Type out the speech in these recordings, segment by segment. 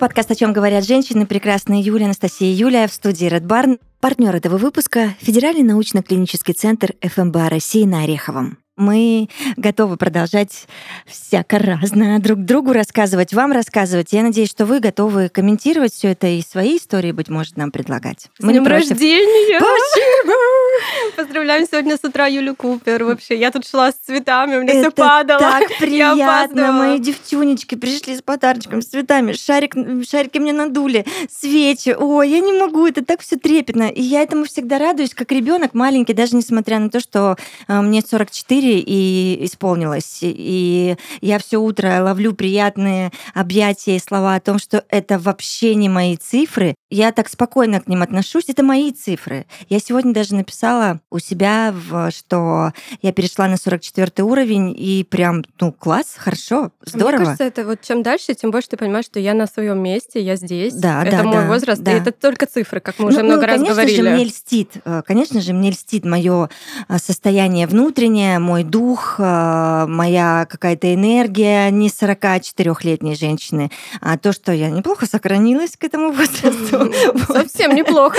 подкаст «О чем говорят женщины». Прекрасная Юлия, Анастасия Юлия в студии Red Barn. Партнер этого выпуска – Федеральный научно-клинический центр ФМБА России на Ореховом. Мы готовы продолжать всяко разное друг другу рассказывать, вам рассказывать. Я надеюсь, что вы готовы комментировать все это и свои истории, быть может, нам предлагать. С Мы днем рождения! Спасибо! Поздравляем сегодня с утра Юлю Купер. Вообще, я тут шла с цветами, у меня это все падало. так приятно. Мои девчонечки пришли с подарочком, с цветами. Шарик, шарики мне надули, свечи. Ой, я не могу, это так все трепетно. И я этому всегда радуюсь, как ребенок маленький, даже несмотря на то, что э, мне 44 и исполнилось. И я все утро ловлю приятные объятия и слова о том, что это вообще не мои цифры. Я так спокойно к ним отношусь. Это мои цифры. Я сегодня даже написала у себя, что я перешла на 44 уровень, и прям, ну, класс, хорошо, здорово. Мне кажется, это вот чем дальше, тем больше ты понимаешь, что я на своем месте, я здесь. Да, это да, мой да, возраст, да. и это только цифры, как мы уже ну, много ну, раз конечно говорили. Же мне льстит, э, конечно же, мне льстит мое э, состояние внутреннее, мой дух, э, моя какая-то энергия не 44-летней женщины, а то, что я неплохо сохранилась к этому возрасту. Совсем неплохо.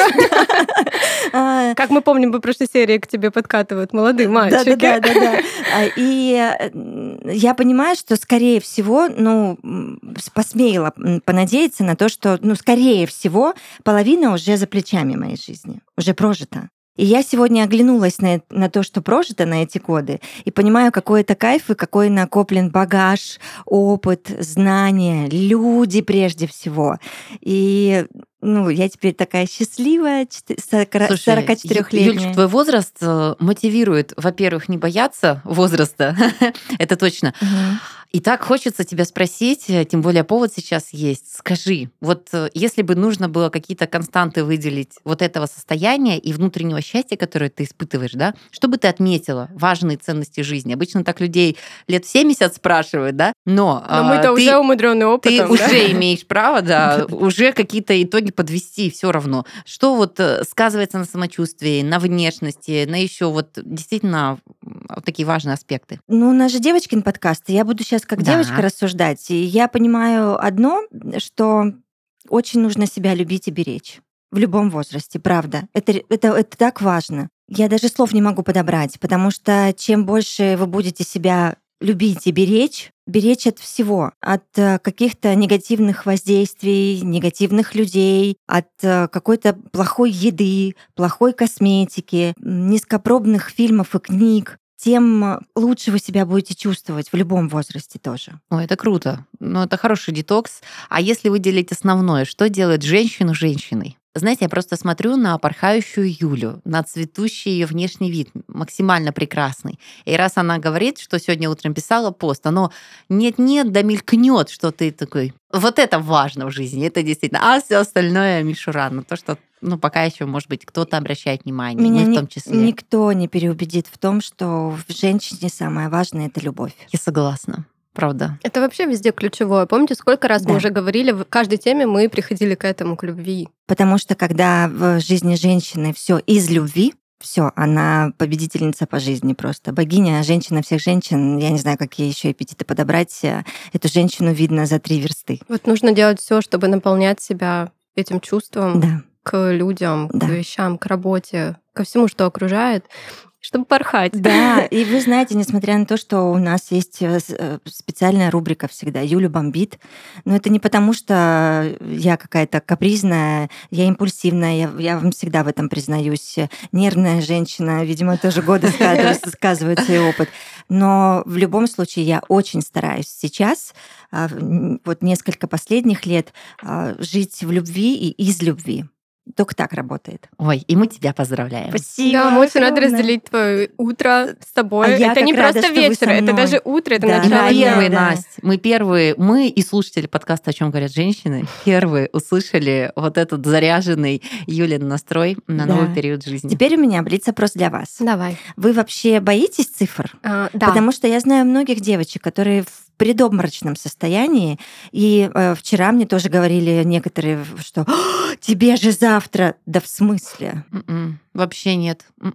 Как мы помним, по прошлой серии к тебе подкатывают молодые мальчики. Да, да, да, да. И я понимаю, что, скорее всего, ну, посмеяла понадеяться на то, что, ну, скорее всего, половина уже за плечами моей жизни, уже прожита. И я сегодня оглянулась на, на то, что прожито на эти годы, и понимаю, какой это кайф и какой накоплен багаж, опыт, знания, люди прежде всего. И ну, я теперь такая счастливая, 44-летняя. Юль, твой возраст э, мотивирует, во-первых, не бояться возраста, это точно. Угу. И так хочется тебя спросить, э, тем более повод сейчас есть. Скажи, вот э, если бы нужно было какие-то константы выделить вот этого состояния и внутреннего счастья, которое ты испытываешь, да, что бы ты отметила? Важные ценности жизни. Обычно так людей лет в 70 спрашивают, да? Но, Но мы-то ты, уже умудренный опытом. Ты да? уже имеешь право, да, уже какие-то итоги подвести все равно. Что вот э, сказывается на самочувствии, на внешности, на еще вот действительно вот такие важные аспекты? Ну, у нас же девочкин подкаст, я буду сейчас как да. девочка рассуждать. И я понимаю одно, что очень нужно себя любить и беречь. В любом возрасте, правда. Это, это, это так важно. Я даже слов не могу подобрать, потому что чем больше вы будете себя любить и беречь, беречь от всего, от э, каких-то негативных воздействий, негативных людей, от э, какой-то плохой еды, плохой косметики, низкопробных фильмов и книг, тем лучше вы себя будете чувствовать в любом возрасте тоже. Ой, это круто. Ну, это хороший детокс. А если выделить основное, что делает женщину женщиной? Знаете, я просто смотрю на порхающую Юлю, на цветущий ее внешний вид, максимально прекрасный. И раз она говорит, что сегодня утром писала пост, оно нет-нет, да мелькнет, что ты такой. Вот это важно в жизни, это действительно. А все остальное мишура, ну то, что ну, пока еще, может быть, кто-то обращает внимание, Меня мы в том числе. Никто не переубедит в том, что в женщине самое важное это любовь. Я согласна. Правда. Это вообще везде ключевое. Помните, сколько раз да. мы уже говорили, в каждой теме мы приходили к этому, к любви. Потому что когда в жизни женщины все из любви, все, она победительница по жизни просто. Богиня, женщина всех женщин. Я не знаю, какие еще эпитеты подобрать. Эту женщину видно за три версты. Вот нужно делать все, чтобы наполнять себя этим чувством. Да к людям, да. к вещам, к работе, ко всему, что окружает чтобы порхать. Да, и вы знаете, несмотря на то, что у нас есть э, э, специальная рубрика всегда «Юля бомбит», но это не потому, что я какая-то капризная, я импульсивная, я, я вам всегда в этом признаюсь. Нервная женщина, видимо, тоже годы сказывают свой опыт. Но в любом случае я очень стараюсь сейчас, а, вот несколько последних лет, а, жить в любви и из любви. Только так работает. Ой, и мы тебя поздравляем. Спасибо. Да, мы очень рады разделить твое утро с тобой. А это не рада, просто вечер, это даже утро, это да, начало. Мы первые, да. Настя, мы первые, мы и слушатели подкаста «О чем говорят женщины» первые услышали вот этот заряженный Юлин настрой на да. новый период жизни. Теперь у меня блиц-опрос для вас. Давай. Вы вообще боитесь цифр? А, да. Потому что я знаю многих девочек, которые в предобморочном состоянии. И э, вчера мне тоже говорили некоторые, что тебе же завтра, да в смысле? Mm-mm. М-м. Вообще нет. Ну,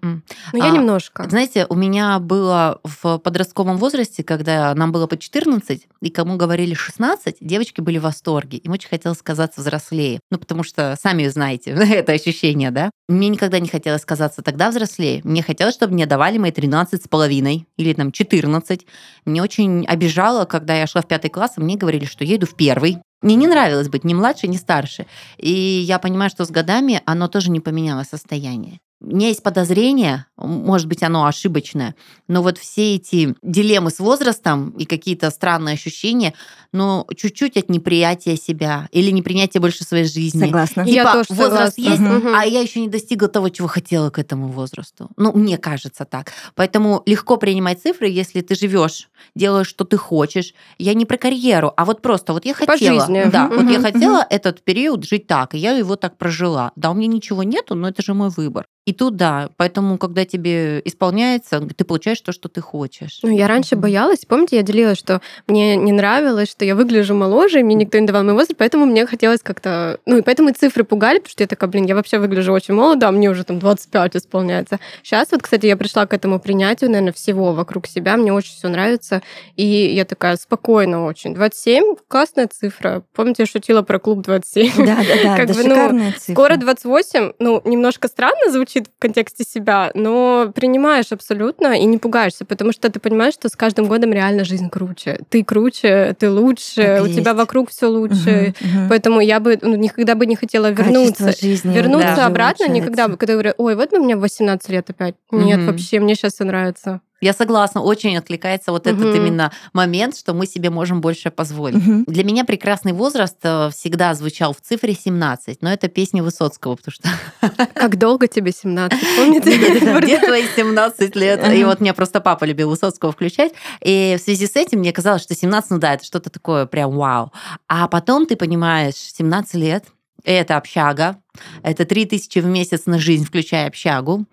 я а, немножко. Знаете, у меня было в подростковом возрасте, когда нам было по 14, и кому говорили 16, девочки были в восторге. Им очень хотелось казаться взрослее. Ну, потому что, сами знаете, это ощущение, да? Мне никогда не хотелось казаться тогда взрослее. Мне хотелось, чтобы мне давали мои 13 с половиной или там 14. Мне очень обижало, когда я шла в пятый класс, и мне говорили, что я иду в первый. Мне не нравилось быть ни младше, ни старше. И я понимаю, что с годами оно тоже не поменяло состояние. У меня есть подозрение, может быть, оно ошибочное, но вот все эти дилеммы с возрастом и какие-то странные ощущения, но чуть-чуть от неприятия себя или непринятия больше своей жизни. Согласна. Типа, я тоже возраст согласна. есть, угу. а я еще не достигла того, чего хотела к этому возрасту. Ну, мне кажется так. Поэтому легко принимать цифры, если ты живешь, делаешь, что ты хочешь. Я не про карьеру, а вот просто вот я хотела. По жизни. Да, угу. вот я хотела этот период жить так, и я его так прожила. Да, у меня ничего нету, но это же мой выбор. И тут да, поэтому, когда тебе исполняется, ты получаешь то, что ты хочешь. Ну, я раньше боялась, помните, я делилась, что мне не нравилось, что я выгляжу моложе, мне никто не давал мой возраст, поэтому мне хотелось как-то... Ну, и поэтому и цифры пугали, потому что я такая, блин, я вообще выгляжу очень молодо, а мне уже там 25 исполняется. Сейчас вот, кстати, я пришла к этому принятию, наверное, всего вокруг себя, мне очень все нравится, и я такая спокойно очень. 27 — классная цифра. Помните, я шутила про клуб 27? Да, да, да, как бы, ну, цифра. Скоро 28, ну, немножко странно звучит, звучит в контексте себя, но принимаешь абсолютно и не пугаешься, потому что ты понимаешь, что с каждым годом реально жизнь круче. Ты круче, ты лучше, так у есть. тебя вокруг все лучше. Угу, угу. Поэтому я бы ну, никогда бы не хотела вернуться. жизни вернуться да, обратно никогда бы, когда говорю, ой, вот бы мне 18 лет опять. Нет, угу. вообще, мне сейчас все нравится. Я согласна, очень откликается вот угу. этот именно момент, что мы себе можем больше позволить. Угу. Для меня прекрасный возраст э, всегда звучал в цифре 17, но это песня Высоцкого, потому что... Как долго тебе 17, помните? Где твои 17 лет? И вот меня просто папа любил Высоцкого включать. И в связи с этим мне казалось, что 17, ну да, это что-то такое прям вау. А потом ты понимаешь, 17 лет, это общага, это 3000 в месяц на жизнь, включая общагу.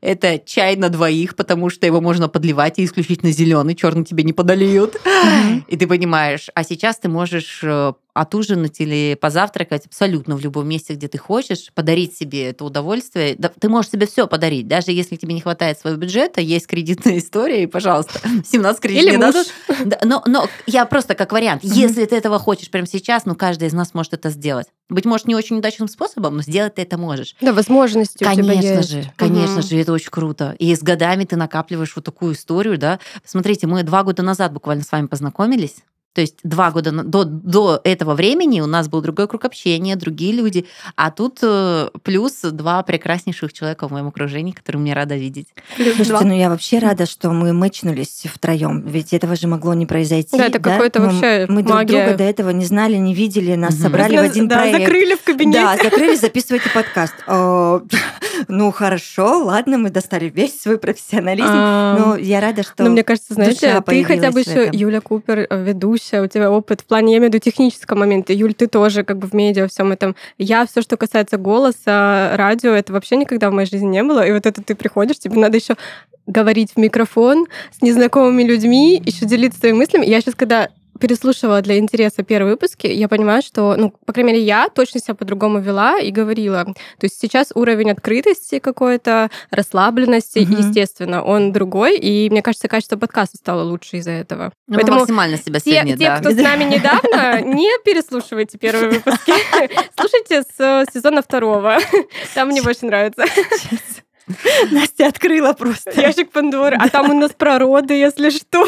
Это чай на двоих, потому что его можно подливать и исключительно зеленый, черный тебе не подольют. И ты понимаешь, а сейчас ты можешь э, отужинать или позавтракать абсолютно в любом месте, где ты хочешь, подарить себе это удовольствие. Ты можешь себе все подарить, даже если тебе не хватает своего бюджета, есть кредитная история, и, пожалуйста, 17 кредитов или не муж. дадут. Но, но я просто как вариант, если ты этого хочешь прямо сейчас, ну, каждый из нас может это сделать. Быть может, не очень удачным способом, но сделать ты это можешь. Да, возможности конечно у тебя есть. же, конечно угу. же, это очень круто. И с годами ты накапливаешь вот такую историю, да. Смотрите, мы два года назад буквально с вами познакомились. То есть два года до, до этого времени у нас был другой круг общения, другие люди, а тут э, плюс два прекраснейших человека в моем окружении, которые мне рада видеть. Слушайте, ну я вообще рада, что мы мэчнулись втроем, ведь этого же могло не произойти. Да, это да? какой-то вообще Мы магия. друг друга до этого не знали, не видели, нас угу. собрали в один да, проект. закрыли в кабинете. Да, закрыли, записывайте подкаст. Ну хорошо, ладно, мы достали весь свой профессионализм, но я рада, что Ну мне кажется, знаете, ты хотя бы еще Юля Купер э, ведущая ведущая, у тебя опыт в плане, я имею в виду технического момента. Юль, ты тоже как бы в медиа, всем этом. Я все, что касается голоса, радио, это вообще никогда в моей жизни не было. И вот это ты приходишь, тебе надо еще говорить в микрофон с незнакомыми людьми, еще делиться своими мыслями. Я сейчас, когда переслушивала для интереса первые выпуски, я понимаю, что, ну, по крайней мере, я точно себя по-другому вела и говорила. То есть сейчас уровень открытости какой-то, расслабленности, угу. естественно, он другой, и мне кажется, качество подкаста стало лучше из-за этого. Ну, Поэтому максимально себя те, те, да. кто с нами недавно, не переслушивайте первые выпуски. Слушайте с сезона второго. Там мне больше нравится. Настя открыла просто. Ящик Пандоры. А там у нас про роды, если что.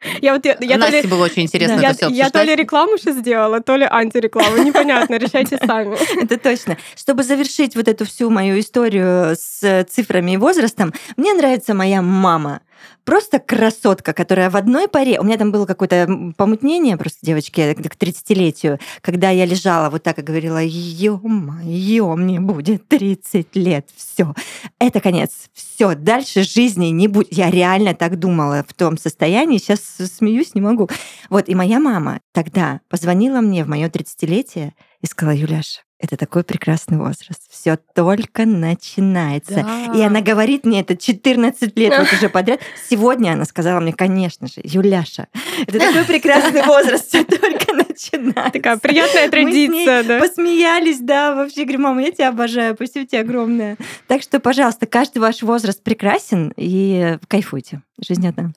Я вот я, я Насте ли, было очень интересно да. это все Я то ли рекламу сейчас сделала, то ли антирекламу. Непонятно, решайте сами. Это точно. Чтобы завершить вот эту всю мою историю с цифрами и возрастом, мне нравится моя мама просто красотка, которая в одной паре... У меня там было какое-то помутнение просто девочки к 30-летию, когда я лежала вот так и говорила, ё-моё, мне будет 30 лет, все, это конец, все, дальше жизни не будет. Я реально так думала в том состоянии, сейчас смеюсь, не могу. Вот, и моя мама тогда позвонила мне в мое 30-летие и сказала, Юляш, это такой прекрасный возраст. Все только начинается. Да. И она говорит мне это 14 лет вот уже подряд. Сегодня она сказала мне, конечно же, Юляша, это такой прекрасный возраст, все только начинается. Такая приятная традиция, да. Посмеялись, да, вообще говорю, мама, я тебя обожаю, спасибо тебе огромное. Так что, пожалуйста, каждый ваш возраст прекрасен и кайфуйте. Жизнь одна.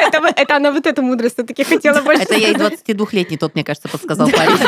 Это, это она вот эту мудрость все-таки хотела больше. Это я и 22-летний тот, мне кажется, подсказал парень.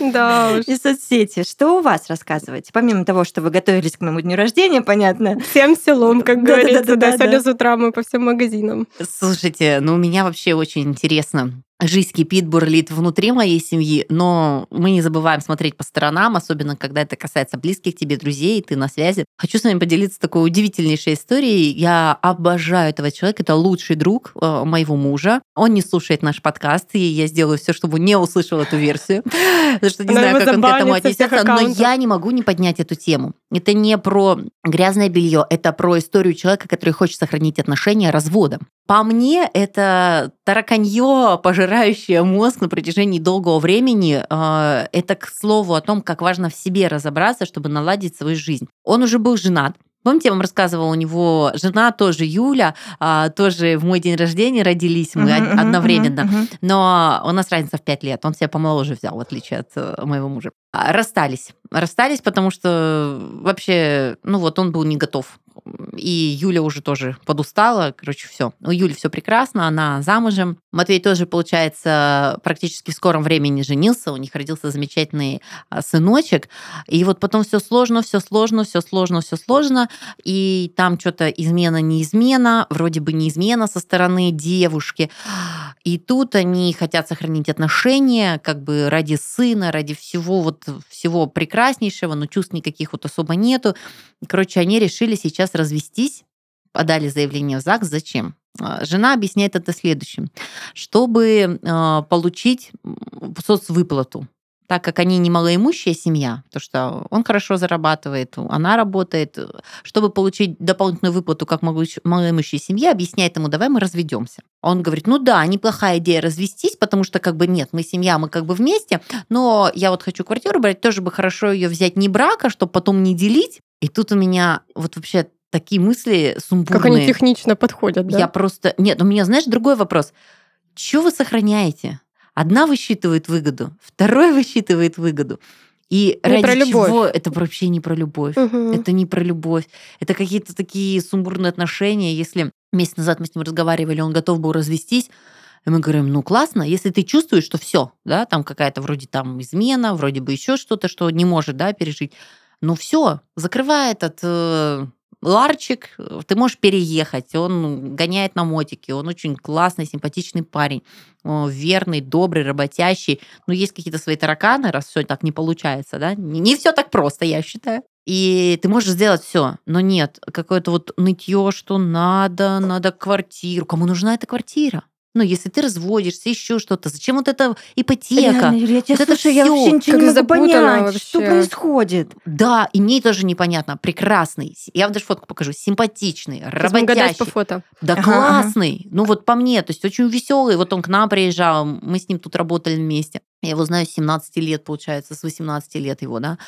Да уж. И соцсети. Что у вас рассказываете? Помимо того, что вы готовились к моему дню рождения, понятно. Всем селом, как говорится. Да, сегодня с утра мы по всем магазинам. Слушайте, ну у меня вообще очень интересно жизнь кипит, бурлит внутри моей семьи, но мы не забываем смотреть по сторонам, особенно когда это касается близких тебе друзей, ты на связи. Хочу с вами поделиться такой удивительнейшей историей. Я обожаю этого человека, это лучший друг э, моего мужа. Он не слушает наш подкаст, и я сделаю все, чтобы не услышал эту версию, потому что не знаю, как он к этому отнесется, но я не могу не поднять эту тему. Это не про грязное белье, это про историю человека, который хочет сохранить отношения разводом. По мне, это тараканье, пожирающее мозг на протяжении долгого времени. А, это к слову о том, как важно в себе разобраться, чтобы наладить свою жизнь. Он уже был женат, Помните, я вам рассказывала, у него жена тоже Юля, а, тоже в мой день рождения родились мы uh-huh, одновременно, uh-huh. но у нас разница в 5 лет, он себя помоложе взял, в отличие от э, моего мужа. А, расстались. Расстались, потому что вообще, ну вот он был не готов и Юля уже тоже подустала. Короче, все. У Юли все прекрасно, она замужем. Матвей тоже, получается, практически в скором времени женился. У них родился замечательный а, сыночек. И вот потом все сложно, все сложно, все сложно, все сложно. И там что-то измена, не измена, вроде бы не измена со стороны девушки. И тут они хотят сохранить отношения, как бы ради сына, ради всего вот всего прекраснейшего, но чувств никаких вот особо нету. Короче, они решили сейчас развестись, подали заявление в ЗАГС. Зачем? А, жена объясняет это следующим. Чтобы а, получить соцвыплату, так как они не малоимущая семья, то что он хорошо зарабатывает, она работает, чтобы получить дополнительную выплату как малоимущая семья, объясняет ему, давай мы разведемся. Он говорит, ну да, неплохая идея развестись, потому что как бы нет, мы семья, мы как бы вместе, но я вот хочу квартиру брать, тоже бы хорошо ее взять не брака, чтобы потом не делить. И тут у меня вот вообще такие мысли сумбурные. Как они технично подходят, да? Я просто... Нет, у меня, знаешь, другой вопрос. Чего вы сохраняете? Одна высчитывает выгоду, второй высчитывает выгоду. И не ради про любовь. чего это вообще не про любовь. Угу. Это не про любовь. Это какие-то такие сумбурные отношения. Если месяц назад мы с ним разговаривали, он готов был развестись, и мы говорим, ну классно, если ты чувствуешь, что все, да, там какая-то вроде там измена, вроде бы еще что-то, что не может, да, пережить, ну все, закрывай этот э, Ларчик, ты можешь переехать, он гоняет на мотике, он очень классный, симпатичный парень, верный, добрый, работящий. Но есть какие-то свои тараканы, раз все так не получается, да? Не все так просто, я считаю. И ты можешь сделать все, но нет, какое-то вот нытье, что надо, надо квартиру. Кому нужна эта квартира? Ну, если ты разводишься, еще что-то, зачем вот эта ипотека? Реально, я тебя вот слушаю, это я вообще ничего как не могу понять, вообще. что происходит. Да, и мне тоже непонятно. Прекрасный. Я вам даже фотку покажу. Симпатичный, работящий. по фото. Да, ага, классный. Ага. Ну, вот по мне, то есть очень веселый. Вот он к нам приезжал, мы с ним тут работали вместе. Я его знаю с 17 лет, получается, с 18 лет его, да.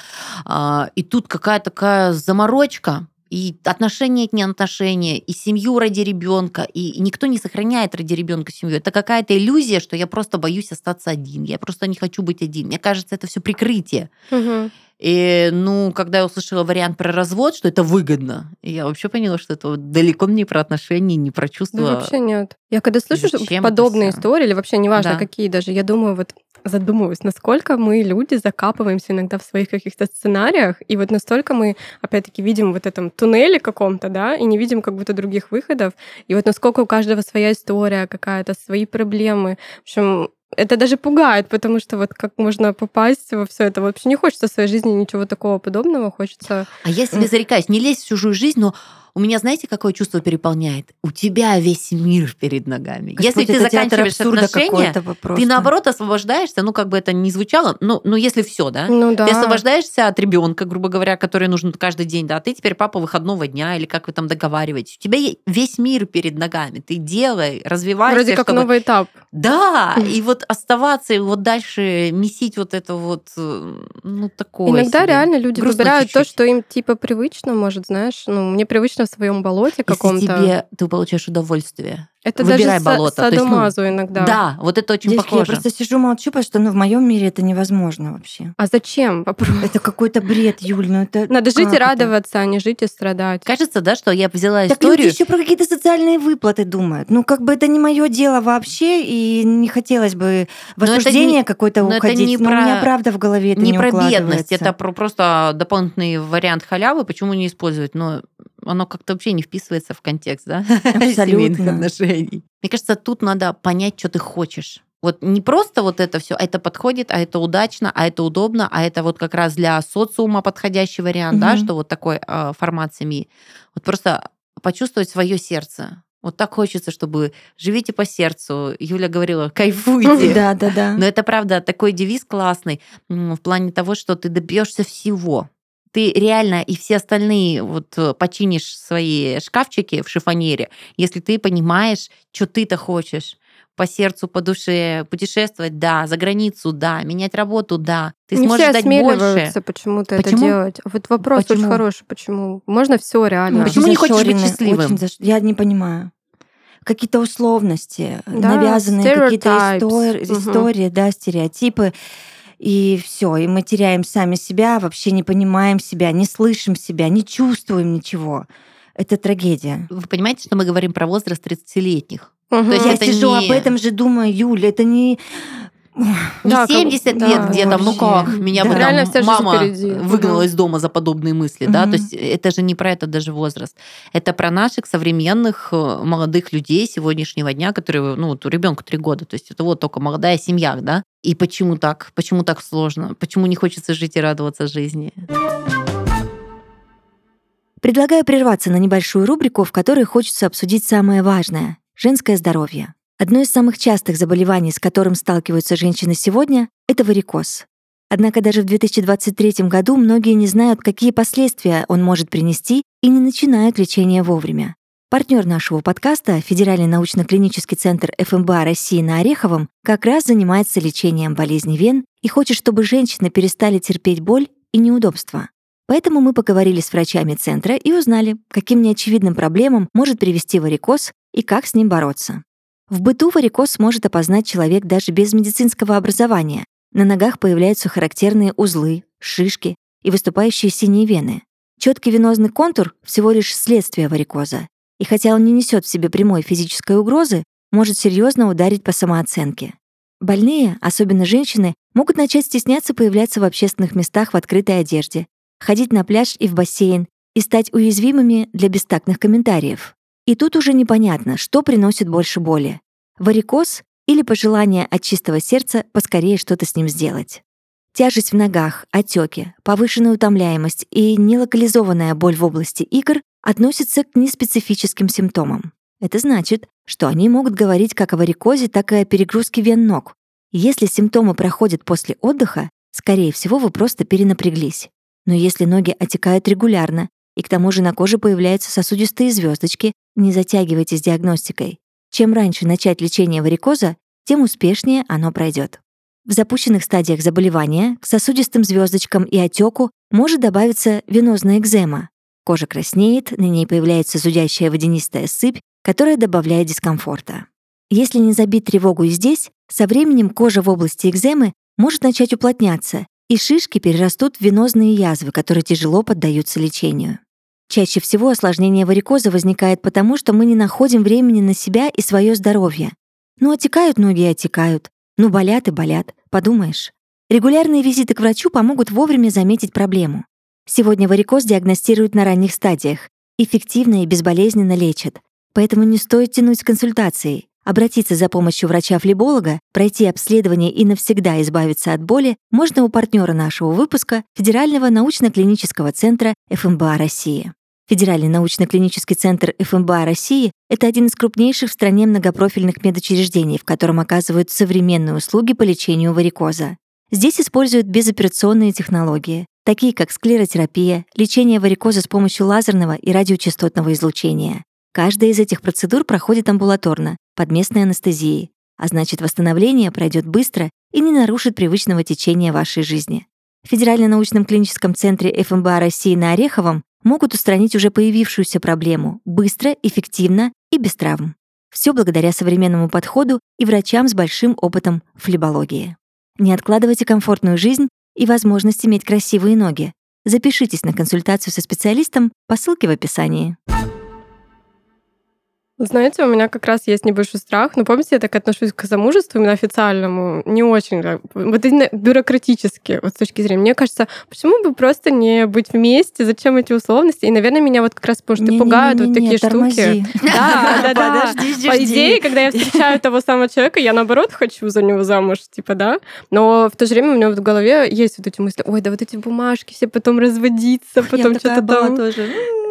А, и тут какая-то такая заморочка, и отношения к неотношения, и семью ради ребенка, и никто не сохраняет ради ребенка семью. Это какая-то иллюзия, что я просто боюсь остаться один, я просто не хочу быть один. Мне кажется, это все прикрытие. Угу. И, ну, когда я услышала вариант про развод, что это выгодно, я вообще поняла, что это далеко не про отношения, не про чувства. Да, вообще нет. Я когда слышу подобные истории, или вообще неважно да. какие даже, я думаю, вот задумываюсь, насколько мы, люди, закапываемся иногда в своих каких-то сценариях, и вот настолько мы, опять-таки, видим вот этом туннеле каком-то, да, и не видим как будто других выходов, и вот насколько у каждого своя история какая-то, свои проблемы. В общем, это даже пугает, потому что вот как можно попасть во все это. Вообще не хочется в своей жизни ничего такого подобного, хочется... А я себе зарекаюсь, не лезь в чужую жизнь, но у меня, знаете, какое чувство переполняет? У тебя весь мир перед ногами. Господи, если ты заканчиваешь отношения, ты наоборот освобождаешься, ну как бы это ни звучало, ну, ну если все, да? Ну, да. Ты освобождаешься от ребенка, грубо говоря, который нужен каждый день, да, а ты теперь папа выходного дня или как вы там договариваетесь. У тебя весь мир перед ногами. Ты делай, развивайся. Вроде как чтобы... новый этап. Да, и вот оставаться, и вот дальше месить вот это вот, э, ну такое Иногда себе. реально люди Грустно выбирают чуть-чуть. то, что им типа привычно, может, знаешь, ну мне привычно в своем болоте каком-то. Если тебе ты получаешь удовольствие. Это Выбирай даже болото. садомазу есть, ну, иногда. Да, вот это очень Девочки, похоже. Я просто сижу молчу, потому что ну, в моем мире это невозможно вообще. А зачем? Попробуй. Это какой-то бред, Юль. Ну это Надо жить и радоваться, это? а не жить и страдать. Кажется, да, что я взяла так историю... люди еще про какие-то социальные выплаты думают. Ну, как бы это не мое дело вообще, и не хотелось бы в осуждение какое-то уходить. Это не но про... у меня правда в голове это не, не про бедность, это про просто дополнительный вариант халявы, почему не использовать? Но оно как-то вообще не вписывается в контекст, да? Абсолютно. отношений. Мне кажется, тут надо понять, что ты хочешь. Вот не просто вот это все, а это подходит, а это удачно, а это удобно, а это вот как раз для социума подходящий вариант, угу. да, что вот такой э, формат семьи. Вот просто почувствовать свое сердце. Вот так хочется, чтобы живите по сердцу. Юля говорила, кайфуйте. Да, да, да. Но это правда такой девиз классный в плане того, что ты добьешься всего ты реально и все остальные вот э, починишь свои шкафчики в шифонере, если ты понимаешь, что ты-то хочешь по сердцу, по душе, путешествовать, да, за границу, да, менять работу, да. Ты Не сможешь все дать больше. почему-то почему? это делать. Вот вопрос почему? очень хороший, почему? Можно все реально. Почему не хочешь быть счастливым? Заш... Я не понимаю. Какие-то условности, да, навязанные какие-то истории, угу. истории, да, стереотипы и все, и мы теряем сами себя, вообще не понимаем себя, не слышим себя, не чувствуем ничего. Это трагедия. Вы понимаете, что мы говорим про возраст 30-летних? Угу. То есть я сижу не... об этом же думаю, Юля, это не не да, 70 как, лет, да, где там, ну как, меня да. бы там мама выгнала из дома за подобные мысли, угу. да, то есть это же не про это даже возраст, это про наших современных э, молодых людей сегодняшнего дня, которые, ну вот у ребенка три года, то есть это вот только молодая семья, да, и почему так, почему так сложно, почему не хочется жить и радоваться жизни. Предлагаю прерваться на небольшую рубрику, в которой хочется обсудить самое важное — женское здоровье. Одно из самых частых заболеваний, с которым сталкиваются женщины сегодня, это варикоз. Однако даже в 2023 году многие не знают, какие последствия он может принести и не начинают лечение вовремя. Партнер нашего подкаста, Федеральный научно-клинический центр ФМБА России на Ореховом, как раз занимается лечением болезни вен и хочет, чтобы женщины перестали терпеть боль и неудобства. Поэтому мы поговорили с врачами центра и узнали, каким неочевидным проблемам может привести варикоз и как с ним бороться. В быту варикоз может опознать человек даже без медицинского образования. На ногах появляются характерные узлы, шишки и выступающие синие вены. Четкий венозный контур — всего лишь следствие варикоза. И хотя он не несет в себе прямой физической угрозы, может серьезно ударить по самооценке. Больные, особенно женщины, могут начать стесняться появляться в общественных местах в открытой одежде, ходить на пляж и в бассейн и стать уязвимыми для бестактных комментариев. И тут уже непонятно, что приносит больше боли. Варикоз или пожелание от чистого сердца поскорее что-то с ним сделать. Тяжесть в ногах, отеки, повышенная утомляемость и нелокализованная боль в области икр относятся к неспецифическим симптомам. Это значит, что они могут говорить как о варикозе, так и о перегрузке вен ног. Если симптомы проходят после отдыха, скорее всего, вы просто перенапряглись. Но если ноги отекают регулярно, и к тому же на коже появляются сосудистые звездочки, не затягивайте с диагностикой. Чем раньше начать лечение варикоза, тем успешнее оно пройдет. В запущенных стадиях заболевания к сосудистым звездочкам и отеку может добавиться венозная экзема. Кожа краснеет, на ней появляется зудящая водянистая сыпь, которая добавляет дискомфорта. Если не забить тревогу и здесь, со временем кожа в области экземы может начать уплотняться, и шишки перерастут в венозные язвы, которые тяжело поддаются лечению. Чаще всего осложнение варикоза возникает потому, что мы не находим времени на себя и свое здоровье. Ну, отекают ноги и отекают. Ну, болят и болят. Подумаешь. Регулярные визиты к врачу помогут вовремя заметить проблему. Сегодня варикоз диагностируют на ранних стадиях, эффективно и безболезненно лечат. Поэтому не стоит тянуть с консультацией. Обратиться за помощью врача-флеболога, пройти обследование и навсегда избавиться от боли можно у партнера нашего выпуска Федерального научно-клинического центра ФМБА России. Федеральный научно-клинический центр ФМБА России — это один из крупнейших в стране многопрофильных медучреждений, в котором оказывают современные услуги по лечению варикоза. Здесь используют безоперационные технологии, такие как склеротерапия, лечение варикоза с помощью лазерного и радиочастотного излучения. Каждая из этих процедур проходит амбулаторно, под местной анестезией, а значит, восстановление пройдет быстро и не нарушит привычного течения вашей жизни. В Федеральном научном клиническом центре ФМБА России на Ореховом могут устранить уже появившуюся проблему быстро, эффективно и без травм. Все благодаря современному подходу и врачам с большим опытом флебологии. Не откладывайте комфортную жизнь и возможность иметь красивые ноги. Запишитесь на консультацию со специалистом по ссылке в описании. Знаете, у меня как раз есть небольшой страх. Но помните, я так отношусь к замужеству именно официальному, не очень, вот именно бюрократически, вот с точки зрения. Мне кажется, почему бы просто не быть вместе, зачем эти условности? И, наверное, меня вот как раз потому что не, пугают не, не, вот такие штуки. Да, да, да. По идее, когда я встречаю того самого человека, я наоборот хочу за него замуж, типа, да. Но в то же время у меня в голове есть вот эти мысли, ой, да вот эти бумажки, все потом разводиться, потом что-то там. тоже.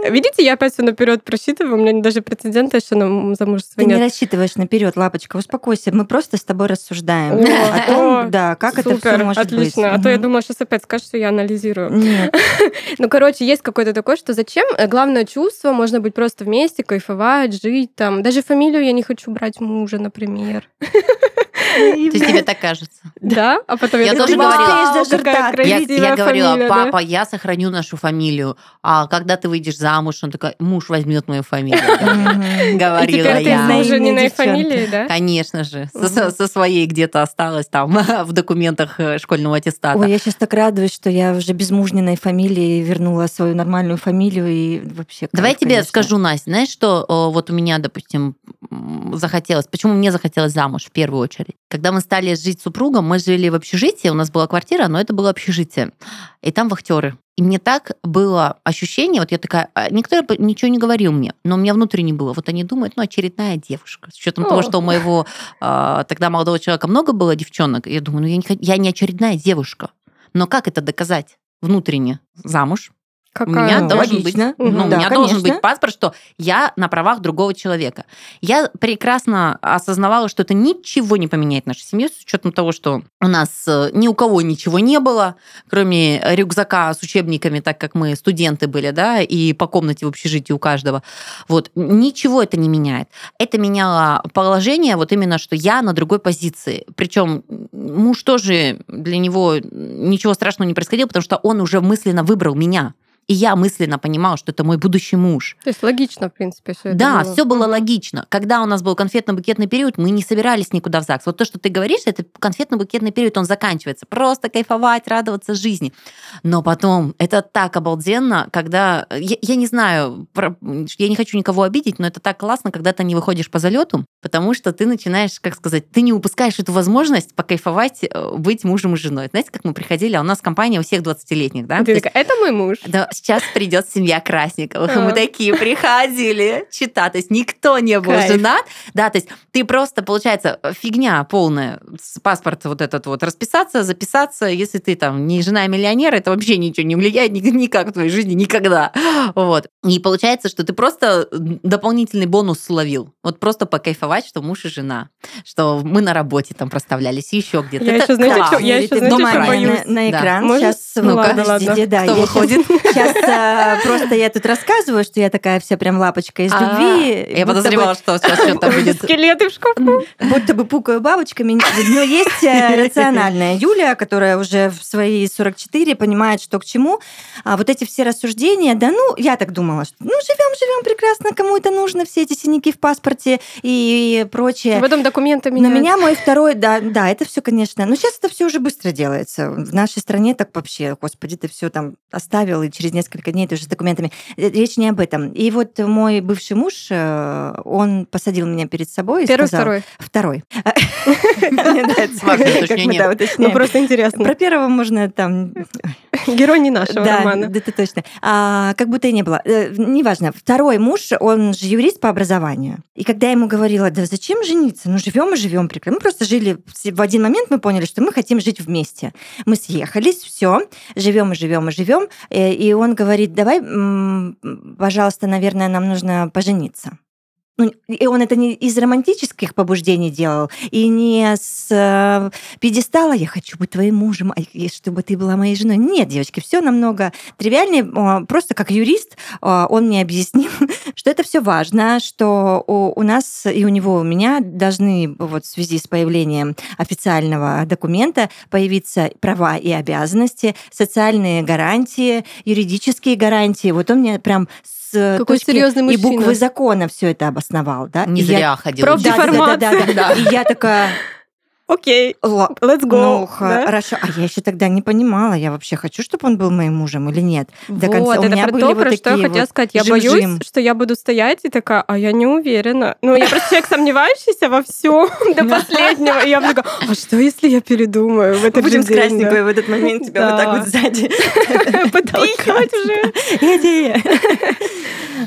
Видите, я опять все наперед просчитываю, у меня даже прецедента еще на замужество Ты нет. не рассчитываешь наперед, лапочка, успокойся. Мы просто с тобой рассуждаем о, том, да, как это все может отлично. быть. Отлично. А то я думала, сейчас опять скажешь, что я анализирую. Нет. ну, короче, есть какое-то такое, что зачем? Э, главное чувство, можно быть просто вместе, кайфовать, жить там. Даже фамилию я не хочу брать мужа, например. То есть тебе так кажется? Да, а потом я тоже говорила, я говорила, папа, я сохраню нашу фамилию, а когда ты выйдешь замуж, он такой, муж возьмет мою фамилию. Говорила я. ты уже не на фамилии, да? Конечно же, со своей где-то осталось там в документах э, школьного аттестата. Ой, я сейчас так радуюсь, что я уже без мужниной фамилии вернула свою нормальную фамилию и вообще. Давай я тебе скажу, Настя, знаешь, что вот у меня, допустим, захотелось, почему мне захотелось замуж в первую очередь? Когда мы стали жить с супругом, мы жили в общежитии, у нас была квартира, но это было общежитие. И там вахтеры. И мне так было ощущение, вот я такая, а, никто ничего не говорил мне, но у меня внутренне было, вот они думают, ну, очередная девушка. С учетом О. того, что у моего э, тогда молодого человека много было девчонок, я думаю, ну, я не, я не очередная девушка. Но как это доказать? Внутренне замуж, Какая? У меня ну, должен логично. быть, ну, да, у меня должен быть паспорт, что я на правах другого человека. Я прекрасно осознавала, что это ничего не поменяет нашу семью, с учетом того, что у нас э, ни у кого ничего не было, кроме рюкзака с учебниками, так как мы студенты были, да, и по комнате в общежитии у каждого. Вот ничего это не меняет. Это меняло положение, вот именно, что я на другой позиции. Причем муж тоже для него ничего страшного не происходило, потому что он уже мысленно выбрал меня. И я мысленно понимала, что это мой будущий муж. То есть логично, в принципе, все это Да, все было логично. Когда у нас был конфетно-букетный период, мы не собирались никуда в ЗАГС. Вот то, что ты говоришь, это конфетно-букетный период, он заканчивается. Просто кайфовать, радоваться жизни. Но потом, это так обалденно, когда... Я, я не знаю, я не хочу никого обидеть, но это так классно, когда ты не выходишь по залету, потому что ты начинаешь, как сказать, ты не упускаешь эту возможность покайфовать, э, быть мужем и женой. Знаете, как мы приходили, а у нас компания у всех 20-летних, да? Ты такая, это мой муж. Да, сейчас придет семья Красниковых. И мы такие приходили читать. То есть никто не был женат. Да, то есть ты просто, получается, фигня полная. С паспорта вот этот вот расписаться, записаться. Если ты там не жена миллионера, это вообще ничего не влияет никак в твоей жизни никогда. Вот. И получается, что ты просто дополнительный бонус словил. Вот просто покайфовать, что муж и жена. Что мы на работе там проставлялись, еще где-то. Я еще, знаете, что, я еще, знаете, что боюсь. На, на экран. Да. Сейчас, ну, ладно, ладно. Да, Кто выходит? Сейчас Сейчас просто я тут рассказываю, что я такая вся прям лапочка из а, любви. Я подозревала, что сейчас что-то будет. Скелеты в шкафу. Будто бы пукаю бабочками. Но есть э, рациональная Юля, которая уже в свои 44 понимает, что к чему. А вот эти все рассуждения, да ну, я так думала, что ну, живем, живем прекрасно, кому это нужно, все эти синяки в паспорте и прочее. В этом документы На меня мой второй, да, да, это все, конечно. Но сейчас это все уже быстро делается. В нашей стране так вообще, господи, ты все там оставил и через несколько дней тоже с документами. Э, речь не об этом. И вот мой бывший муж, э, он посадил меня перед собой и Первый, сказал... второй? Второй. Ну, просто интересно. Про первого можно там... Герой не нашего романа. Да, это точно. Как будто и не было. Э, неважно. Второй муж, он же юрист по образованию. И когда я ему говорила, да зачем жениться? Ну, живем и живем прекрасно. Мы просто жили, в один момент мы поняли, что мы хотим жить вместе. Мы съехались, все, живем и живем и живем. Э, и он говорит, давай, пожалуйста, наверное, нам нужно пожениться ну, и он это не из романтических побуждений делал, и не с э, пьедестала «я хочу быть твоим мужем, а, чтобы ты была моей женой». Нет, девочки, все намного тривиальнее. Просто как юрист он мне объяснил, что это все важно, что у, у нас и у него, у меня должны вот в связи с появлением официального документа появиться права и обязанности, социальные гарантии, юридические гарантии. Вот он мне прям с Какой точки серьезный мужчина. и буквы закона все это обосновал, да? Не и зря я... ходил. Профдеформация. Да, да, да, да, да. И я такая, окей, let's go. Ну, хорошо. А я еще тогда не понимала, я вообще хочу, чтобы он был моим мужем или нет. До вот, конца. У меня про были то, вот про что я хотела вот сказать. Я жим -жим. боюсь, что я буду стоять и такая, а я не уверена. Ну, я просто человек сомневающийся во всем до последнего. И я такая, а что, если я передумаю в этот Будем с Красниковой в этот момент тебя вот так вот сзади подпихивать уже. Идея.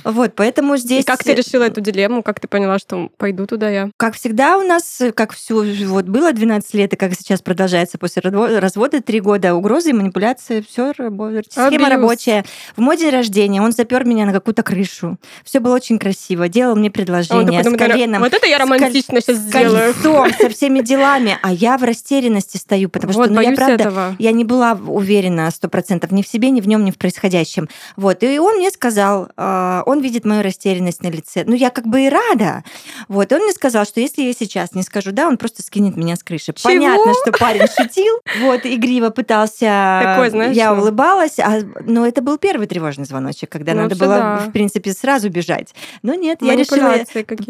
Вот, поэтому здесь... И как ты решила эту дилемму? Как ты поняла, что пойду туда я? Как всегда у нас, как все вот было 12 лет, и как сейчас продолжается после развода 3 года, угрозы и манипуляции, все работает. Схема рабочая. В мой день рождения он запер меня на какую-то крышу. Все было очень красиво. Делал мне предложение а с коленом. Вот это я романтично сейчас сделаю. со всеми делами. А я в растерянности стою, потому вот, что, ну, я правда, этого. я не была уверена сто процентов ни в себе, ни в нем, ни в происходящем. Вот. И он мне сказал, а, он видит мою растерянность на лице. Ну, я как бы и рада. Вот. И он мне сказал, что если я сейчас не скажу да, он просто скинет меня с крыши. Чего? Понятно, что парень шутил. Вот, игриво пытался... Такой, знаешь, я улыбалась, а, но это был первый тревожный звоночек, когда ну, надо было, да. в принципе, сразу бежать. Но нет, я решила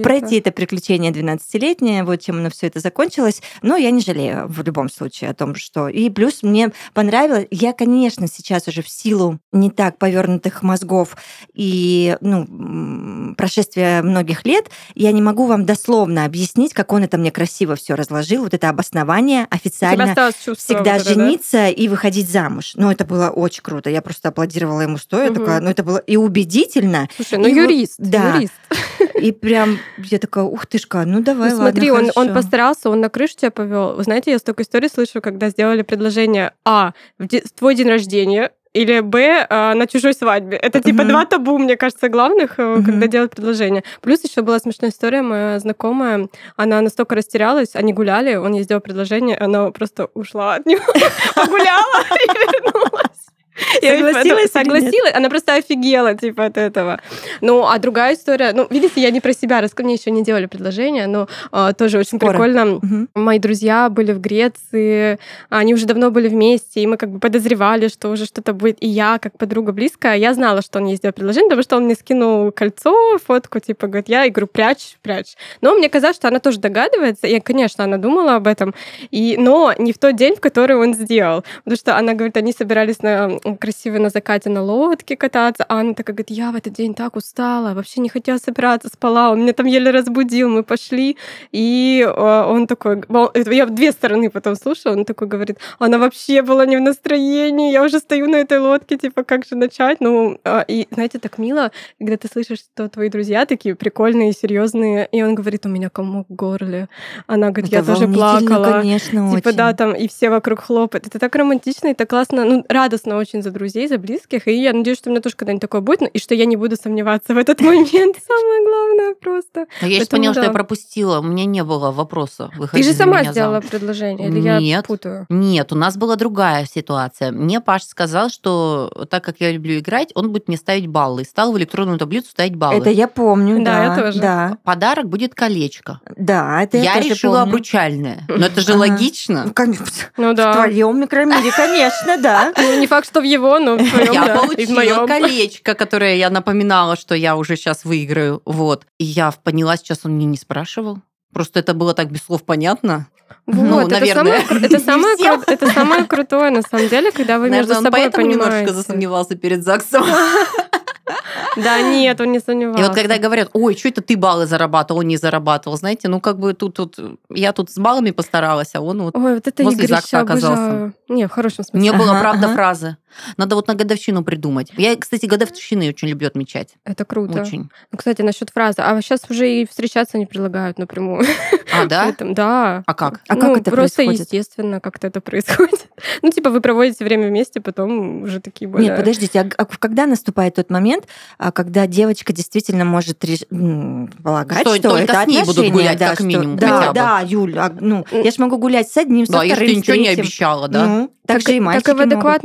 пройти это приключение 12-летнее, вот чем оно все это закончилось. Но я не жалею в любом случае о том, что... И плюс мне понравилось... Я, конечно, сейчас уже в силу не так повернутых мозгов и ну, прошествия многих лет, я не могу вам дословно объяснить, как он это мне красиво все разложил, вот это обоснование официально всегда вот жениться да? и выходить замуж. Ну, это было очень круто. Я просто аплодировала ему стоя, угу. такая, ну, это было и убедительно. Слушай, ну, и юрист, вот, да. юрист. И прям я такая, ух ты шка, ну давай, ну, смотри, ладно, он, он постарался, он на крышу тебя повел. Вы знаете, я столько историй слышу, когда сделали предложение, а, в твой день рождения, или Б а, на чужой свадьбе. Это типа mm-hmm. два табу, мне кажется, главных, mm-hmm. когда делают предложение. Плюс еще была смешная история, моя знакомая, она настолько растерялась, они гуляли, он ей сделал предложение, она просто ушла от него, погуляла и вернулась. Согласилась? Согласилась. Она просто офигела, типа, от этого. Ну, а другая история, ну, видите, я не про себя, раз мне еще не делали предложение, но а, тоже очень Скоро. прикольно. Угу. Мои друзья были в Греции, они уже давно были вместе, и мы как бы подозревали, что уже что-то будет. И я, как подруга близкая, я знала, что он ей сделал предложение, потому что он мне скинул кольцо, фотку, типа, говорит, я, и говорю, прячь, прячь. Но мне казалось, что она тоже догадывается, и, конечно, она думала об этом, и, но не в тот день, в который он сделал. Потому что она говорит, они собирались на красиво на закате на лодке кататься. А она такая говорит, я в этот день так устала, вообще не хотела собираться, спала. Он меня там еле разбудил, мы пошли. И а, он такой, я две стороны потом слушала, он такой говорит, она вообще была не в настроении, я уже стою на этой лодке, типа, как же начать? Ну, а, и знаете, так мило, когда ты слышишь, что твои друзья такие прикольные, серьезные, и он говорит, у меня комок в горле. Она говорит, Это я тоже плакала. конечно, Типа, очень. да, там, и все вокруг хлопают. Это так романтично и так классно, ну, радостно очень за друзей, за близких. И я надеюсь, что у меня тоже когда-нибудь такое будет, и что я не буду сомневаться в этот момент. Самое главное просто. Но я сейчас поняла, что я пропустила. У меня не было вопроса. Ты же сама сделала предложение, или Нет. я путаю? Нет, у нас была другая ситуация. Мне Паш сказал, что так как я люблю играть, он будет мне ставить баллы. И стал в электронную таблицу ставить баллы. Это я помню, да. Да, я тоже. Да. Подарок будет колечко. Да, это я, я решила помню. обручальное. Но это же логично. Ну, конечно. Ну да. В твоем микромире, конечно, да. Ну, не факт, что в его, но в твоем, Я да, получила колечко, которое я напоминала, что я уже сейчас выиграю. Вот. И я поняла, сейчас он мне не спрашивал. Просто это было так без слов понятно. Вот, ну, это наверное, самое, это, самое, кру, это самое крутое, на самом деле, когда вы наверное, между собой поэтому понимаете. немножко засомневался перед ЗАГСом. Да, нет, он не сомневался. И вот когда говорят, ой, что это ты баллы зарабатывал, он не зарабатывал, знаете, ну как бы тут, тут я тут с баллами постаралась, а он вот, ой, вот это возле ЗАГСа оказался. Не, в хорошем смысле. Не было, правда, фразы. Надо вот на годовщину придумать. Я, кстати, годовщины очень люблю отмечать. Это круто. Очень. Ну, кстати, насчет фразы. А сейчас уже и встречаться не предлагают напрямую. А, да? Да. А как? А ну, как это просто происходит? естественно как-то это происходит. Ну, типа, вы проводите время вместе, потом уже такие более... Нет, подождите, а, а когда наступает тот момент, а, когда девочка действительно может реш... полагать, Что что, только это с ней будут отношения, гулять, да, как что- минимум, Да, хотя бы. да, Юль, а, ну, я ж могу гулять с одним, со Да, если вторым, ты ничего с не обещала, да? Ну, так, же и Так и в могут.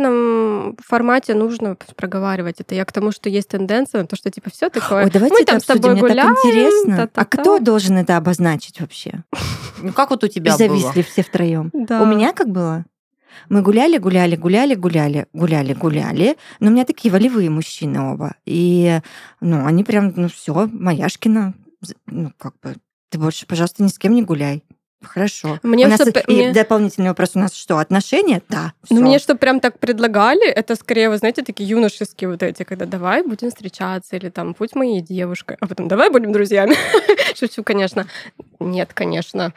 Формате нужно проговаривать это. Я к тому, что есть тенденция на то, что типа все такое. Ой, давайте Мы это там с обсудим, тобой мне гуляем. так интересно. та-та-та. А кто должен это обозначить вообще? Ну, как вот у тебя было? зависли все втроем. Да. У меня как было? Мы гуляли, гуляли, гуляли, гуляли, гуляли, гуляли. Но у меня такие волевые мужчины оба. И, ну, они прям, ну, все, Маяшкина, ну, как бы, ты больше, пожалуйста, ни с кем не гуляй. Хорошо. Мне у нас что-то- и мне- дополнительный вопрос. У нас что, отношения? Да. Ну, всё. мне что прям так предлагали, это скорее, вы знаете, такие юношеские вот эти, когда давай будем встречаться, или там будь моей девушкой, а потом давай будем друзьями. Шучу, конечно. Нет, конечно.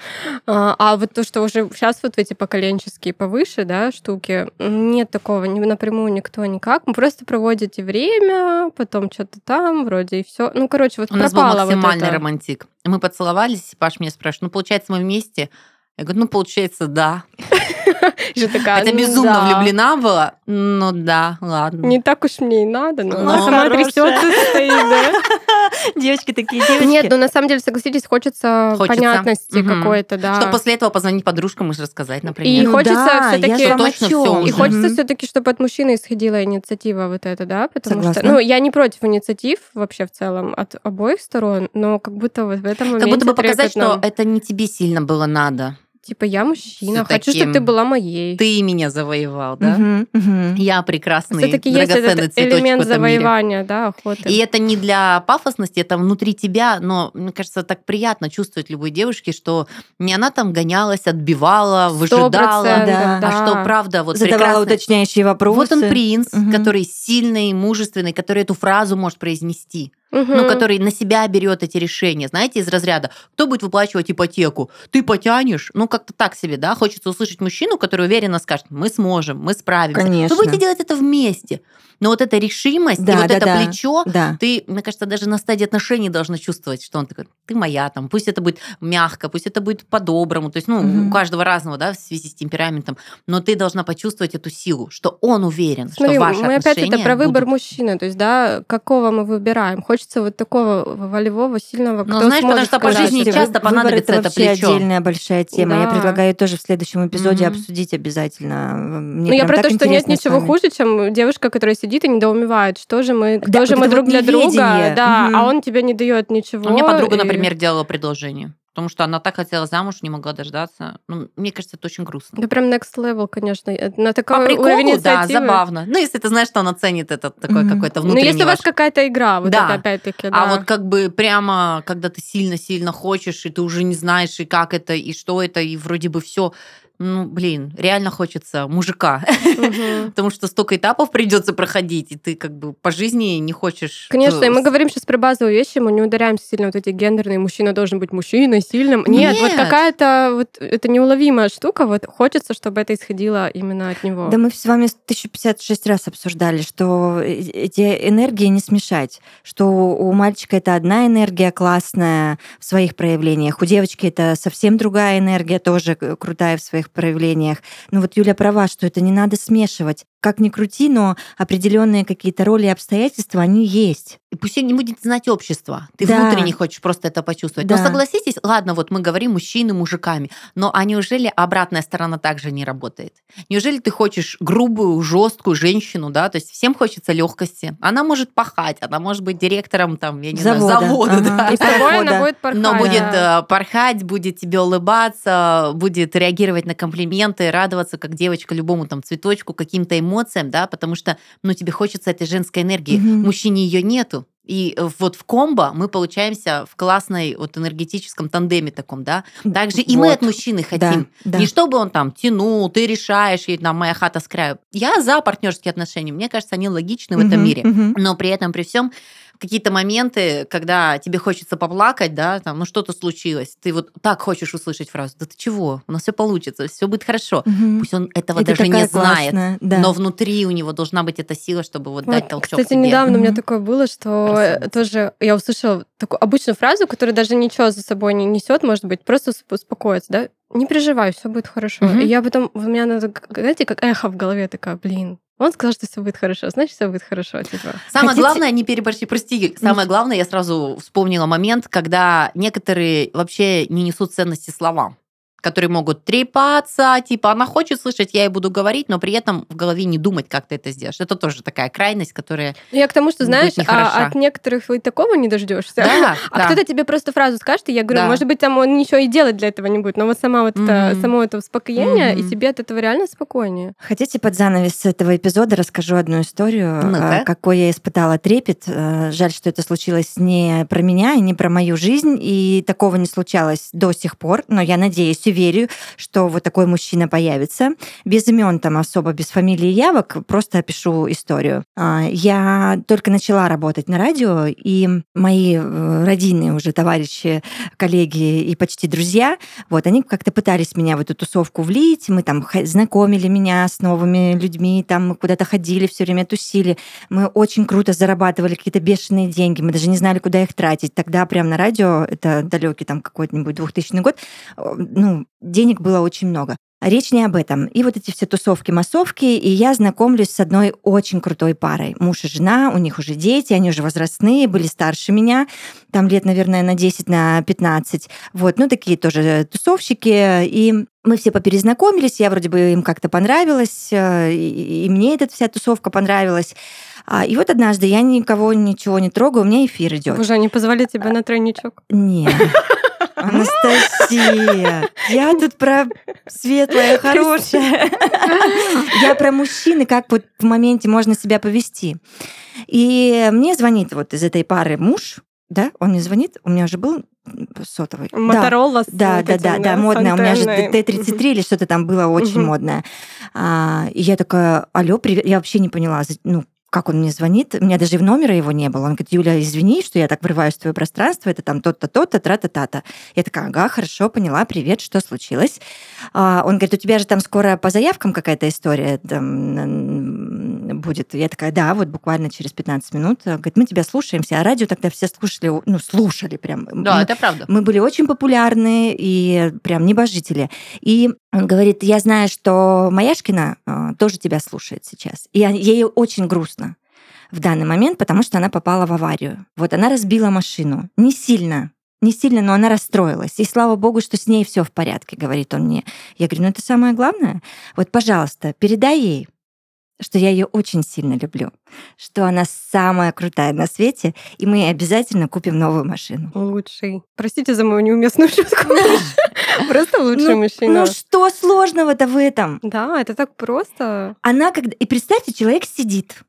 А а вот то, что уже сейчас вот эти поколенческие повыше, да, штуки, нет такого, ни напрямую никто никак. Мы просто проводите время, потом что-то там, вроде и все. Ну, короче, вот У нас был пропало вот максимальный это. романтик. Мы поцеловались, Паш меня спрашивает, ну, получается, мы вместе? Я говорю, ну, получается, да. И Хотя «Ну безумно да». влюблена была. Ну, да, ладно. Не так уж мне и надо, но Ну, она сама трясется, стоит, да? Девочки такие девочки. Нет, ну на самом деле, согласитесь, хочется, Хочется. понятности какой-то, да. Чтобы после этого позвонить подружкам и рассказать, И например. Ну хочется да, всё-таки- я Точно уже. И хочется все-таки, чтобы от мужчины исходила инициатива вот эта, да, потому Согласна. что, ну, я не против инициатив вообще в целом от обоих сторон, но как будто вот в этом моменте Как будто бы показать, что это не тебе сильно было надо. Типа я мужчина, Всё-таки хочу, чтобы ты была моей. Ты меня завоевал, да? Мгм, мгм. Я прекрасный, Все-таки есть драгоценный этот элемент этом мире. завоевания, да, охоты. И это не для пафосности, это внутри тебя, но, мне кажется, так приятно чувствовать любой девушке, что не она там гонялась, отбивала, выжидала, процентов, да. а что правда вот Задавала прекрасная- уточняющие вопросы. Вот он принц, Мгм. который сильный, мужественный, который эту фразу может произнести, Мгм. ну, который на себя берет эти решения. Знаете, из разряда, кто будет выплачивать ипотеку? Ты потянешь? Ну, как-то так себе, да? Хочется услышать мужчину, который уверенно скажет, мы сможем, мы справимся. Конечно. Вы будете делать это вместе. Но вот эта решимость Да, и вот да, это да. плечо, Да. ты, мне кажется, даже на стадии отношений должна чувствовать, что он такой, ты моя, там, пусть это будет мягко, пусть это будет по-доброму, то есть, ну, Мгм. у каждого разного, да, в связи с темпераментом, но ты должна почувствовать эту силу, что он уверен, Смотри, что ваши мы опять это про выбор будут. мужчины, то есть, да, какого мы выбираем. Хочется вот такого волевого, сильного, Ну, кто знаешь, потому что по сказать, жизни что- часто Выбор понадобится это вообще плечо. отдельная большая тема. Я Да. предлагаю тоже в следующем эпизоде Мгм. обсудить обязательно. Мне Ну, я про то, что нет ничего хуже, чем девушка, которая сидит и недоумевает, что же мы, кто Да, же мы это друг вот для друга, да, Мгм. а он тебе не дает ничего. У меня подруга, и- например, делала предложение, потому что она так хотела замуж, не могла дождаться. Ну, мне кажется, это очень грустно. Да прям next level, конечно. Это На такой По приколу, уровень да, забавно. Ну, если ты знаешь, что он оценит это такой Мгм. какой-то Ну, внутренний если у вас ваш какая-то игра, вот Да. это опять-таки, А да. вот как бы прямо, когда ты сильно-сильно хочешь, и ты уже не знаешь, и как это, и что это, и вроде бы все, ну, блин, реально хочется мужика. Потому что столько этапов придется проходить, и ты как бы по жизни не хочешь... Конечно, и мы э, говорим сейчас про базовые вещи, мы не ударяемся сильно вот эти гендерные, мужчина должен быть мужчиной, сильным. Нет, вот Нет. какая-то вот это неуловимая штука, вот хочется, чтобы это исходило именно от него. Да мы с вами 1056 раз обсуждали, что э- эти энергии не смешать, что у мальчика это одна энергия классная в своих проявлениях, у девочки это совсем другая энергия, тоже крутая в своих проявлениях. Но вот Юля права, что это не надо смешивать. Как ни крути, но определенные какие-то роли и обстоятельства, они есть. И пусть не будет знать общество. Ты Да. внутренне хочешь просто это почувствовать. Да. Но согласитесь, ладно, вот мы говорим мужчины мужиками, но а неужели обратная сторона также не работает? Неужели ты хочешь грубую, жесткую женщину, да? То есть всем хочется легкости. Она может пахать, она может быть директором там, я не знаю, Завода. завода, Ага. да. И с тобой прохода. она будет порхать. Но будет да. э, порхать, будет тебе улыбаться, будет реагировать на комплименты, радоваться как девочка любому там цветочку, каким-то эмоциям, да, потому что, ну, тебе хочется этой женской энергии. Мгм. Мужчине ее нету. И э, вот в комбо мы получаемся в классной вот энергетическом тандеме таком, да. Также и вот. мы от мужчины хотим. Да, да. Не чтобы он там тянул, ты решаешь, и там моя хата с краю. Я за партнерские отношения. Мне кажется, они логичны в этом мире. Но при этом, при всем, какие-то моменты, когда тебе хочется поплакать, да, там, ну что-то случилось, ты вот так хочешь услышать фразу, да ты чего, у нас все получится, все будет хорошо. Угу. Пусть он этого Это даже не знает, классная, да. но внутри у него должна быть эта сила, чтобы вот, вот дать толчок. Кстати, себе. недавно угу. у меня такое было, что Красавица. тоже я услышала такую обычную фразу, которая даже ничего за собой не несет, может быть, просто успокоиться, да, не переживай, все будет хорошо. Угу. И я потом, у меня, надо, знаете, как эхо в голове такая, блин, он сказал, что все будет хорошо, значит, все будет хорошо. Типа. Самое Хотите... главное, не переборщи, прости, самое главное, я сразу вспомнила момент, когда некоторые вообще не несут ценности словам которые могут трепаться, типа, она хочет слышать, я ей буду говорить, но при этом в голове не думать, как ты это сделаешь. Это тоже такая крайность, которая ну, Я к тому, что, знаешь, а от некоторых вы такого не дождешься. Да, а да. кто-то тебе просто фразу скажет, и я говорю, да. может быть, там он ничего и делать для этого не будет, но вот сама вот mm-hmm. это, само это успокоение, mm-hmm. и тебе от этого реально спокойнее. Хотите под занавес этого эпизода расскажу одну историю, ну какой я испытала трепет. Э, жаль, что это случилось не про меня и не про мою жизнь, и такого не случалось до сих пор, но я надеюсь полностью верю, что вот такой мужчина появится. Без имен там особо, без фамилии явок, просто опишу историю. А, я только начала работать на радио, и мои э, родные уже товарищи, коллеги и почти друзья, вот, они как-то пытались меня в эту тусовку влить, мы там знакомили меня с новыми людьми, там мы куда-то ходили, все время тусили. Мы очень круто зарабатывали какие-то бешеные деньги, мы даже не знали, куда их тратить. Тогда прям на радио, это далекий там какой-нибудь 2000 год, ну, денег было очень много. Речь не об этом. И вот эти все тусовки-массовки, и я знакомлюсь с одной очень крутой парой. Муж и жена, у них уже дети, они уже возрастные, были старше меня, там лет, наверное, на 10, на 15. Вот, ну, такие тоже тусовщики. И мы все поперезнакомились, я вроде бы им как-то понравилась, э, и мне эта вся тусовка понравилась. А, и вот однажды я никого ничего не трогаю, у меня эфир идет. Уже они позвали тебя на тройничок? Нет. Анастасия, я тут про светлое, хорошее. Я про мужчины, как вот в моменте можно себя повести. И мне звонит вот из этой пары муж, да, он мне звонит, у меня уже был сотовый. Моторола. Да, да, да, да, модная. У меня же Т-33 или что-то там было очень модное. А, и я такая, алло, привет. Я вообще не поняла, ну, как он мне звонит, у меня даже в номера его не было. Он говорит, Юля, извини, что я так врываюсь в твое пространство, это там то-то, то-то, тра-та-та-та. Я такая, ага, хорошо, поняла, привет, что случилось? А, он говорит, у тебя же там скоро по заявкам какая-то история там, будет. Я такая, да, вот буквально через 15 минут. Говорит, мы тебя слушаемся, а радио тогда все слушали, ну, слушали прям. Да, мы, это правда. Мы были очень популярны и прям небожители. И он говорит, я знаю, что Маяшкина э, тоже тебя слушает сейчас. И ей очень грустно в данный момент, потому что она попала в аварию. Вот она разбила машину. Не сильно, не сильно, но она расстроилась. И слава богу, что с ней все в порядке, говорит он мне. Я говорю, ну это самое главное. Вот, пожалуйста, передай ей, что я ее очень сильно люблю, что она самая крутая на свете, и мы обязательно купим новую машину. Лучший. Простите за мою неуместную шутку. Просто лучший ну, мужчина. Ну что сложного-то в этом? Да, это так просто. Она когда... И представьте, человек сидит,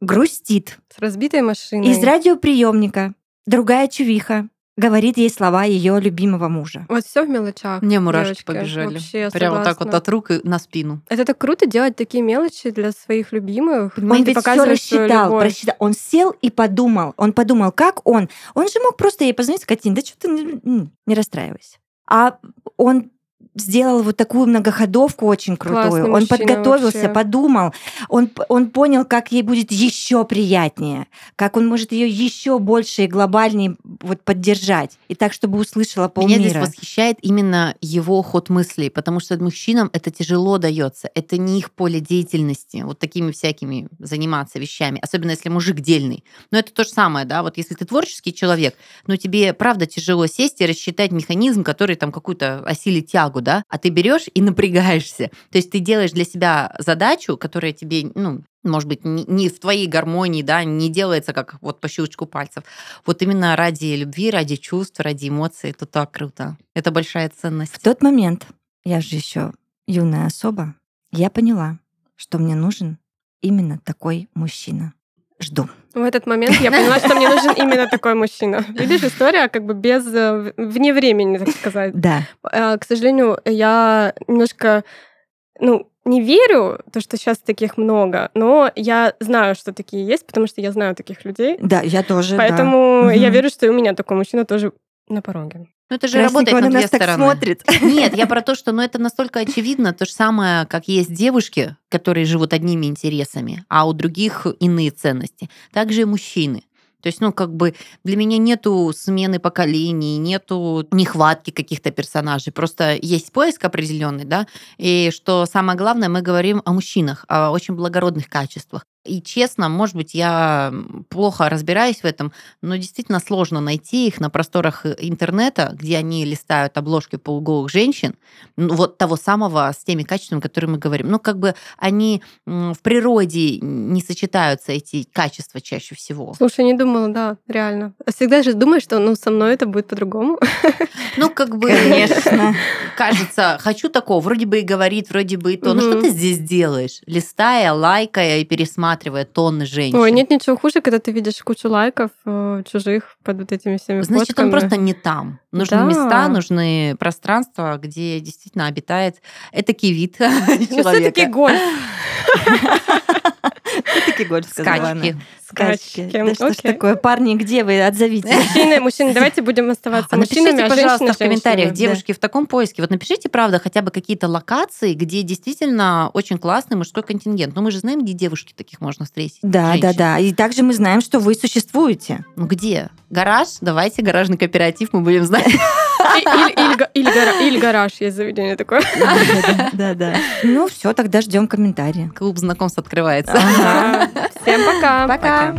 грустит. С разбитой машиной. Из радиоприемника. Другая чувиха говорит ей слова ее любимого мужа. Вот все в мелочах. Мне мурашки девочки. побежали. Вообще, Прямо так вот от рук и на спину. Это так круто делать такие мелочи для своих любимых. Он ведь все рассчитал, просчитал. Он сел и подумал. Он подумал, как он. Он же мог просто ей позвонить, сказать, да что ты не, не расстраивайся. А он сделал вот такую многоходовку очень крутую. Классный он подготовился, вообще. подумал, он, он понял, как ей будет еще приятнее, как он может ее еще больше и глобальнее вот поддержать, и так, чтобы услышала полмира. Меня здесь восхищает именно его ход мыслей, потому что мужчинам это тяжело дается, это не их поле деятельности, вот такими всякими заниматься вещами, особенно если мужик дельный. Но это то же самое, да, вот если ты творческий человек, но тебе правда тяжело сесть и рассчитать механизм, который там какую-то осилит тягу, да, а ты берешь и напрягаешься. То есть ты делаешь для себя задачу, которая тебе, ну, может быть, не в твоей гармонии, да, не делается как вот по щелчку пальцев. Вот именно ради любви, ради чувств, ради эмоций, это так круто. Это большая ценность. В тот момент, я же еще юная особа, я поняла, что мне нужен именно такой мужчина. Жду. В этот момент я поняла, что мне нужен именно такой мужчина. Видишь, история как бы без э, вне времени, так сказать. Да. Э, к сожалению, я немножко, ну, не верю, то, что сейчас таких много, но я знаю, что такие есть, потому что я знаю таких людей. Да, я тоже. Поэтому да. я верю, что и у меня такой мужчина тоже на пороге. Ну, это же работает на, две стороны. смотрит. Нет, я про то, что ну, это настолько очевидно, то же самое, как есть девушки, которые живут одними интересами, а у других иные ценности. Также и мужчины. То есть, ну, как бы для меня нету смены поколений, нету нехватки каких-то персонажей. Просто есть поиск определенный, да, и что самое главное, мы говорим о мужчинах, о очень благородных качествах. И честно, может быть, я плохо разбираюсь в этом, но действительно сложно найти их на просторах э, интернета, где они листают обложки полуголых женщин, ну, вот того самого с теми качествами, которые мы говорим. Ну, как бы они в природе не сочетаются, эти качества чаще всего. Слушай, не думала, да, реально. Всегда же думаешь, что ну, со мной это будет по-другому. Ну, как бы... Конечно. Кажется, хочу такого, вроде бы и говорит, вроде бы и то. Ну, что ты здесь делаешь? Листая, лайкая и пересматривая рассматривая тонны женщин. Ой, нет ничего хуже, когда ты видишь кучу лайков э, чужих под вот этими всеми Значит, фотками. он просто не там. Нужны да. места, нужны пространства, где действительно обитает этакий вид человека. Все-таки гольф. Все-таки гольф, Скачки. Скачки. Да что ж такое? Парни, где вы? Отзовите. Мужчины, мужчины, давайте будем оставаться а мужчинами, напишите, а пожалуйста, в комментариях, девушки, в таком поиске. Вот напишите, правда, хотя бы какие-то локации, где действительно очень классный мужской контингент. Но мы же знаем, где девушки таких можно встретить. Да, да, да. И также мы знаем, что вы существуете. Ну где? Гараж? Давайте гаражный кооператив, мы будем знать. Или гараж есть заведение такое. Да, да. Ну все, тогда ждем комментарии. Клуб знакомств открывается. Всем пока. Пока.